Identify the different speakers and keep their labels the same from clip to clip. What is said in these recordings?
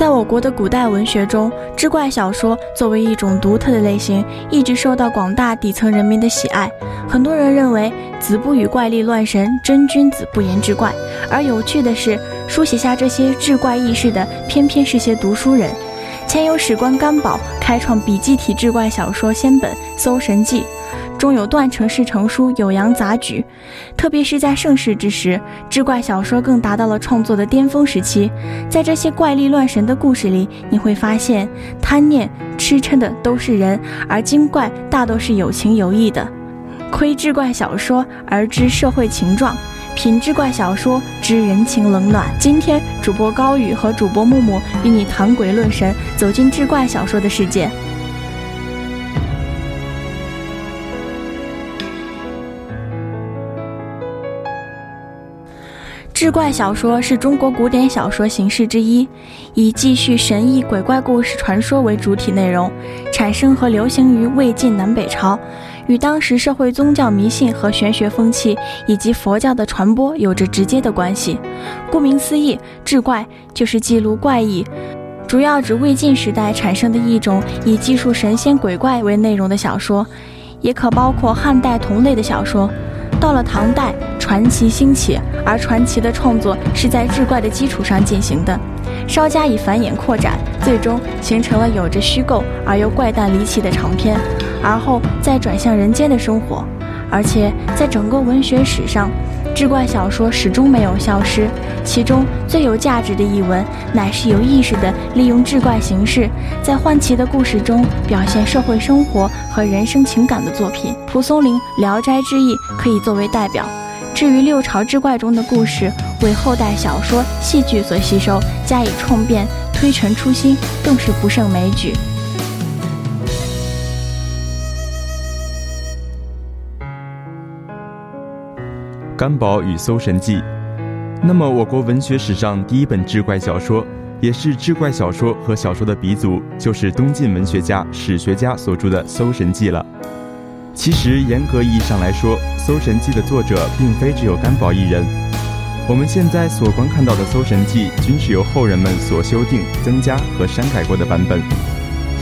Speaker 1: 在我国的古代文学中，志怪小说作为一种独特的类型，一直受到广大底层人民的喜爱。很多人认为“子不语怪力乱神，真君子不言志怪”，而有趣的是，书写下这些志怪轶事的，偏偏是些读书人。前有史官甘宝开创笔记体志怪小说先本《搜神记》。中有段成式成书《酉阳杂举》，特别是在盛世之时，志怪小说更达到了创作的巅峰时期。在这些怪力乱神的故事里，你会发现，贪念、痴嗔的都是人，而精怪大都是有情有义的。窥志怪小说而知社会情状，品志怪小说知人情冷暖。今天，主播高宇和主播木木与你谈鬼论神，走进志怪小说的世界。志怪小说是中国古典小说形式之一，以记叙神异鬼怪故事传说为主体内容，产生和流行于魏晋南北朝，与当时社会宗教迷信和玄学风气以及佛教的传播有着直接的关系。顾名思义，志怪就是记录怪异，主要指魏晋时代产生的一种以记述神仙鬼怪为内容的小说，也可包括汉代同类的小说。到了唐代，传奇兴起，而传奇的创作是在志怪的基础上进行的，稍加以繁衍扩展，最终形成了有着虚构而又怪诞离奇的长篇，而后再转向人间的生活。而且在整个文学史上，志怪小说始终没有消失。其中最有价值的一文，乃是有意识地利用志怪形式，在唤奇的故事中表现社会生活和人生情感的作品。蒲松龄《聊斋志异》可以作为代表。至于六朝志怪中的故事，为后代小说、戏剧所吸收，加以创变、推陈出新，更是不胜枚举。
Speaker 2: 甘宝与《搜神记》，那么我国文学史上第一本志怪小说，也是志怪小说和小说的鼻祖，就是东晋文学家、史学家所著的《搜神记》了。其实严格意义上来说，《搜神记》的作者并非只有甘宝一人。我们现在所观看到的《搜神记》，均是由后人们所修订、增加和删改过的版本，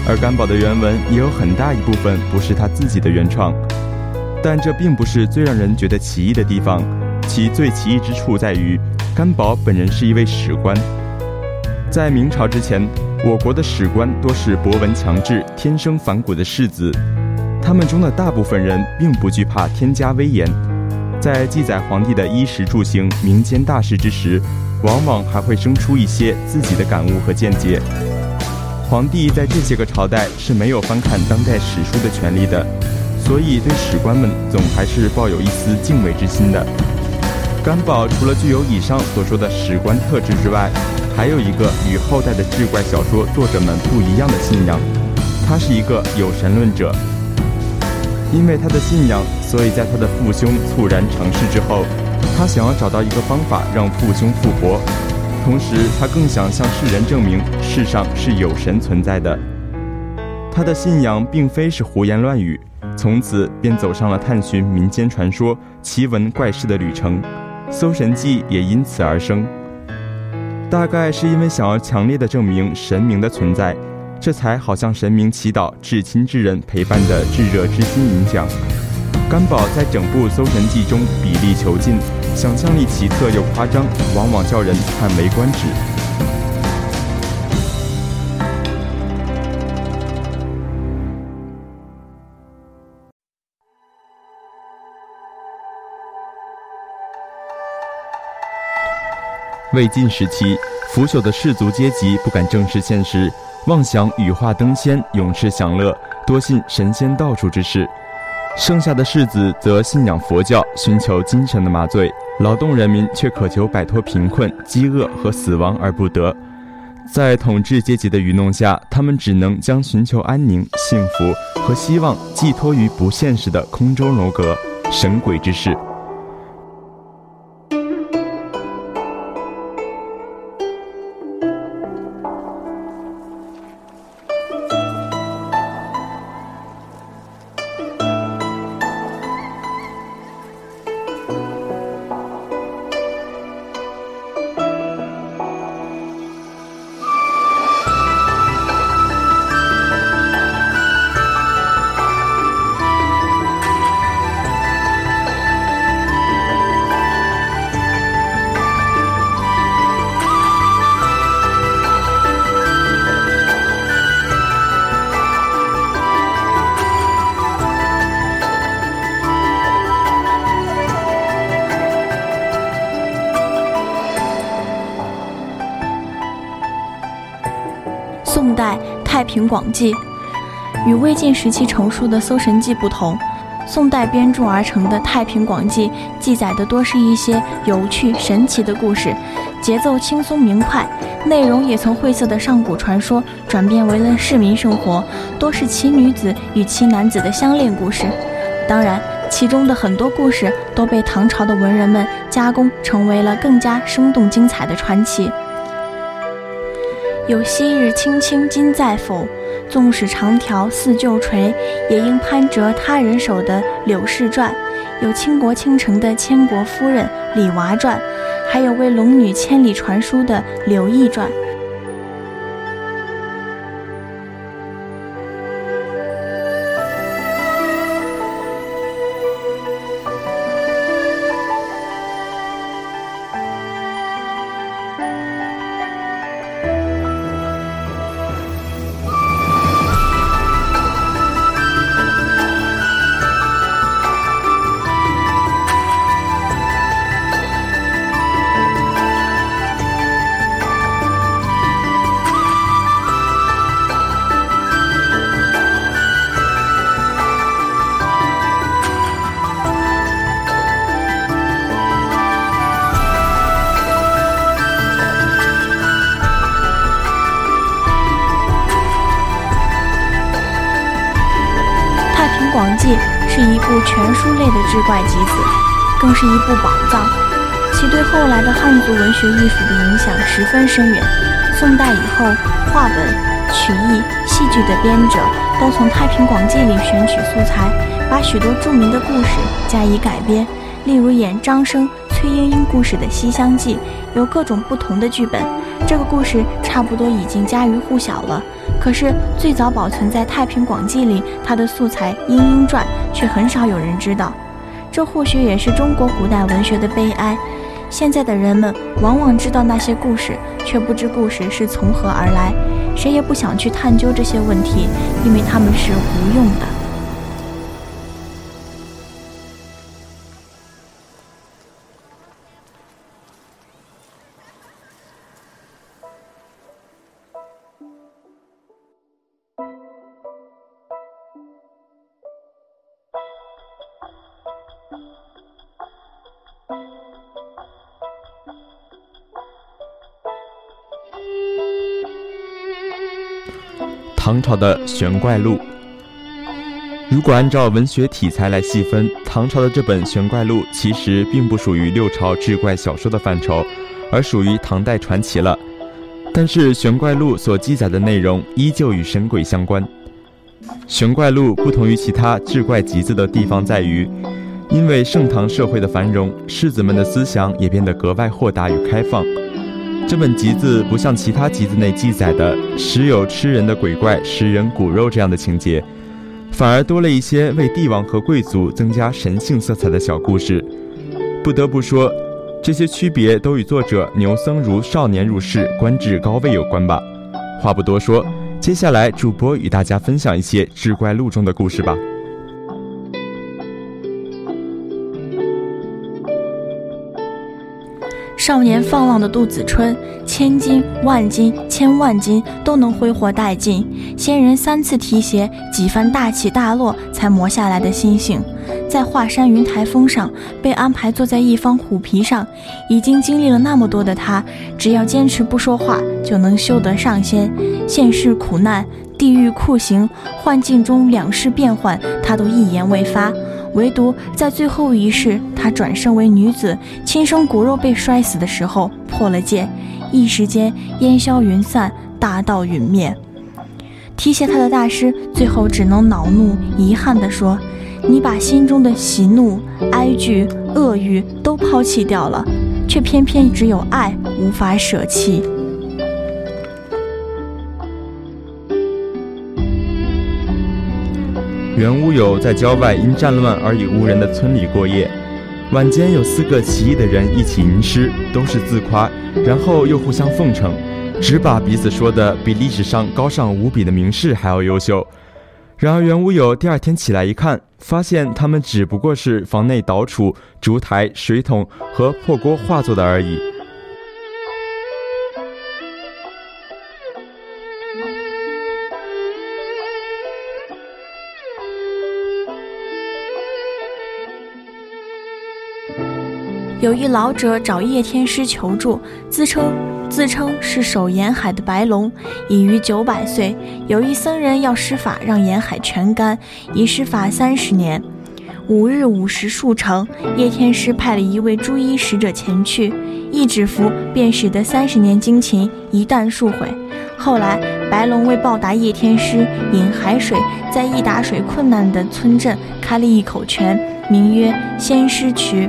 Speaker 2: 而甘宝的原文也有很大一部分不是他自己的原创。但这并不是最让人觉得奇异的地方，其最奇异之处在于，甘宝本人是一位史官。在明朝之前，我国的史官多是博闻强志、天生反骨的士子，他们中的大部分人并不惧怕天加威严，在记载皇帝的衣食住行、民间大事之时，往往还会生出一些自己的感悟和见解。皇帝在这些个朝代是没有翻看当代史书的权利的。所以，对史官们总还是抱有一丝敬畏之心的。甘宝除了具有以上所说的史官特质之外，还有一个与后代的志怪小说作者们不一样的信仰，他是一个有神论者。因为他的信仰，所以在他的父兄猝然成事之后，他想要找到一个方法让父兄复活，同时他更想向世人证明世上是有神存在的。他的信仰并非是胡言乱语。从此便走上了探寻民间传说、奇闻怪事的旅程，《搜神记》也因此而生。大概是因为想要强烈的证明神明的存在，这才好向神明祈祷至亲至人陪伴的炙热之心影响。甘宝在整部《搜神记》中比例求尽，想象力奇特又夸张，往往叫人叹为观止。魏晋时期，腐朽的士族阶级不敢正视现实，妄想羽化登仙、永世享乐，多信神仙道术之事；剩下的士子则信仰佛教，寻求精神的麻醉；劳动人民却渴求摆脱贫困、饥饿和死亡而不得。在统治阶级的愚弄下，他们只能将寻求安宁、幸福和希望寄托于不现实的空中楼阁、神鬼之事。
Speaker 1: 平广记》。与魏晋时期成书的《搜神记》不同，宋代编著而成的《太平广记》记载的多是一些有趣神奇的故事，节奏轻松明快，内容也从晦涩的上古传说转变为了市民生活，多是奇女子与奇男子的相恋故事。当然，其中的很多故事都被唐朝的文人们加工，成为了更加生动精彩的传奇。有昔日青青今在否？纵使长条似旧垂，也应攀折他人手的《柳氏传》，有倾国倾城的千国夫人李娃传，还有为龙女千里传书的《柳毅传》。是一部全书类的志怪集子，更是一部宝藏，其对后来的汉族文学艺术的影响十分深远。宋代以后，话本、曲艺、戏剧的编者都从《太平广记》里选取素材，把许多著名的故事加以改编。例如演张生、崔莺莺故事的《西厢记》，有各种不同的剧本，这个故事差不多已经家喻户晓了。可是最早保存在《太平广记》里，他的素材《莺莺传》却很少有人知道。这或许也是中国古代文学的悲哀。现在的人们往往知道那些故事，却不知故事是从何而来。谁也不想去探究这些问题，因为他们是无用的。
Speaker 2: 唐朝的玄怪录，如果按照文学题材来细分，唐朝的这本玄怪录其实并不属于六朝志怪小说的范畴，而属于唐代传奇了。但是玄怪录所记载的内容依旧与神鬼相关。玄怪录不同于其他志怪集子的地方在于，因为盛唐社会的繁荣，士子们的思想也变得格外豁达与开放。这本集子不像其他集子内记载的时有吃人的鬼怪食人骨肉这样的情节，反而多了一些为帝王和贵族增加神性色彩的小故事。不得不说，这些区别都与作者牛僧孺少年入仕、官至高位有关吧。话不多说，接下来主播与大家分享一些志怪录中的故事吧。
Speaker 1: 少年放浪的杜子春，千金万金千万金都能挥霍殆尽。仙人三次提携，几番大起大落，才磨下来的心性，在华山云台峰上被安排坐在一方虎皮上。已经经历了那么多的他，只要坚持不说话，就能修得上仙。现世苦难、地狱酷刑、幻境中两世变幻，他都一言未发。唯独在最后一世，他转生为女子，亲生骨肉被摔死的时候破了戒，一时间烟消云散，大道陨灭。提携他的大师最后只能恼怒遗憾地说：“你把心中的喜怒哀惧恶欲都抛弃掉了，却偏偏只有爱无法舍弃。”
Speaker 2: 袁无有在郊外因战乱而与无人的村里过夜。晚间有四个奇异的人一起吟诗，都是自夸，然后又互相奉承，只把彼此说的比历史上高尚无比的名士还要优秀。然而袁无有第二天起来一看，发现他们只不过是房内倒杵、烛台、水桶和破锅化作的而已。
Speaker 1: 有一老者找叶天师求助，自称自称是守沿海的白龙，已逾九百岁。有一僧人要施法让沿海全干，已施法三十年。五日午时数成，叶天师派了一位朱衣使者前去，一指符便使得三十年精勤一旦数毁。后来白龙为报答叶天师，引海水在易打水困难的村镇开了一口泉，名曰仙师渠。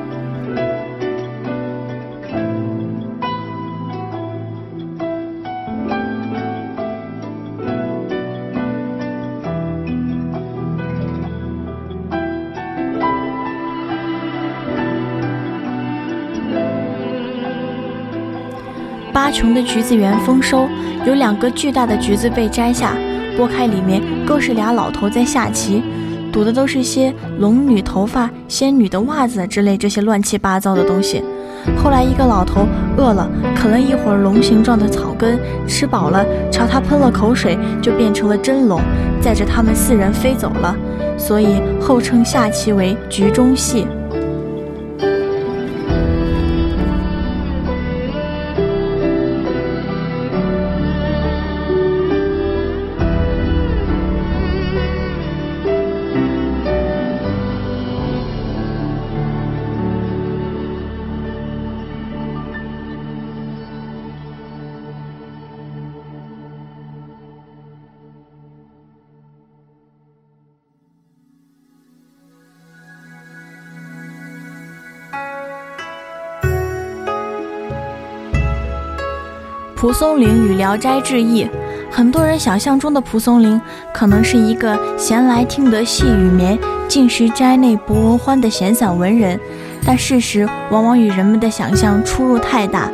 Speaker 1: 八琼的橘子园丰收，有两个巨大的橘子被摘下，剥开里面更是俩老头在下棋，赌的都是些龙女头发、仙女的袜子之类这些乱七八糟的东西。后来一个老头饿了，啃了一会儿龙形状的草根，吃饱了，朝他喷了口水，就变成了真龙，载着他们四人飞走了，所以后称下棋为局中戏。蒲松龄与《聊斋志异》，很多人想象中的蒲松龄可能是一个闲来听得细雨绵，尽食斋内不闻欢的闲散文人，但事实往往与人们的想象出入太大。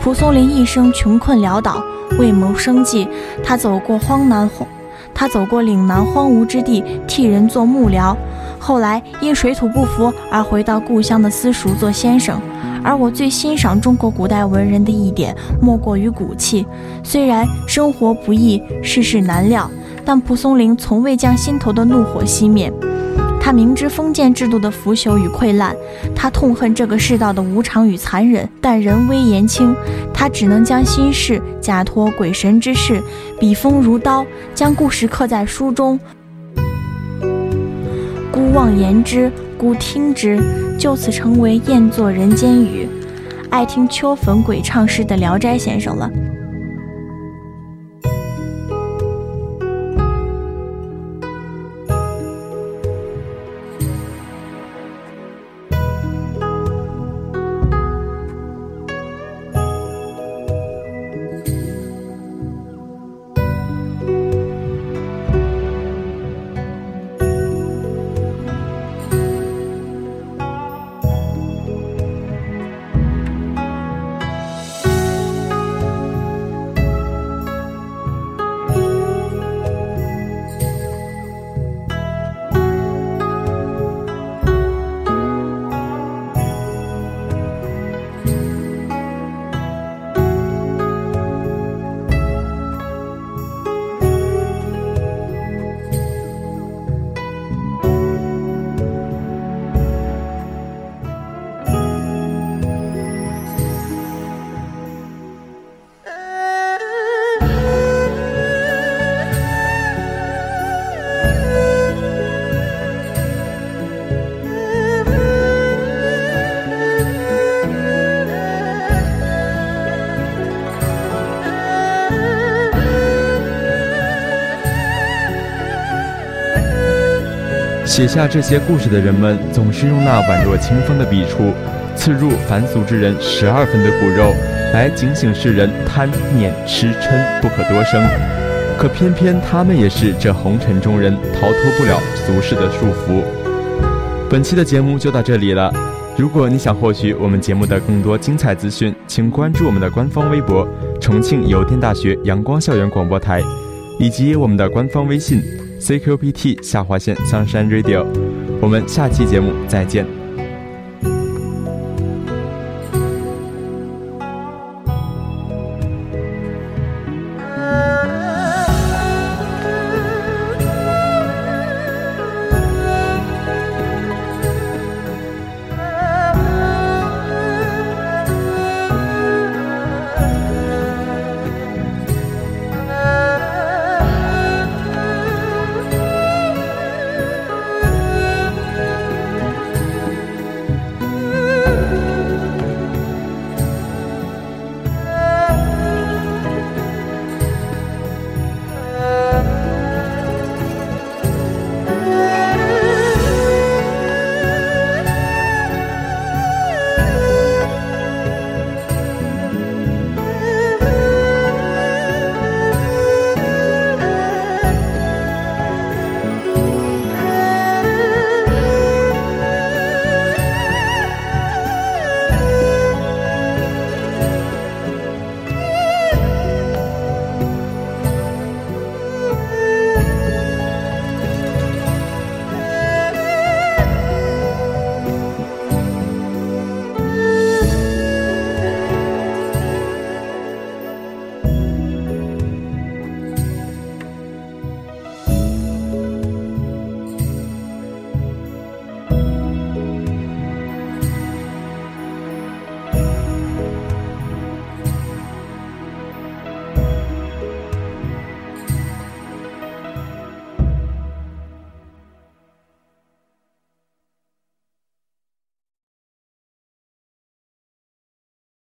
Speaker 1: 蒲松龄一生穷困潦倒，为谋生计，他走过荒南荒，他走过岭南荒芜之地，替人做幕僚，后来因水土不服而回到故乡的私塾做先生。而我最欣赏中国古代文人的一点，莫过于骨气。虽然生活不易，世事难料，但蒲松龄从未将心头的怒火熄灭。他明知封建制度的腐朽与溃烂，他痛恨这个世道的无常与残忍，但人微言轻，他只能将心事假托鬼神之事，笔锋如刀，将故事刻在书中。孤望言之。孤听之，就此成为宴作人间雨。爱听秋坟鬼唱诗的聊斋先生了。
Speaker 2: 写下这些故事的人们，总是用那宛若清风的笔触，刺入凡俗之人十二分的骨肉，来警醒世人贪念痴嗔不可多生。可偏偏他们也是这红尘中人逃脱不了俗世的束缚。本期的节目就到这里了。如果你想获取我们节目的更多精彩资讯，请关注我们的官方微博“重庆邮电大学阳光校园广播台”，以及我们的官方微信。CQPT 下划线香山 Radio，我们下期节目再见。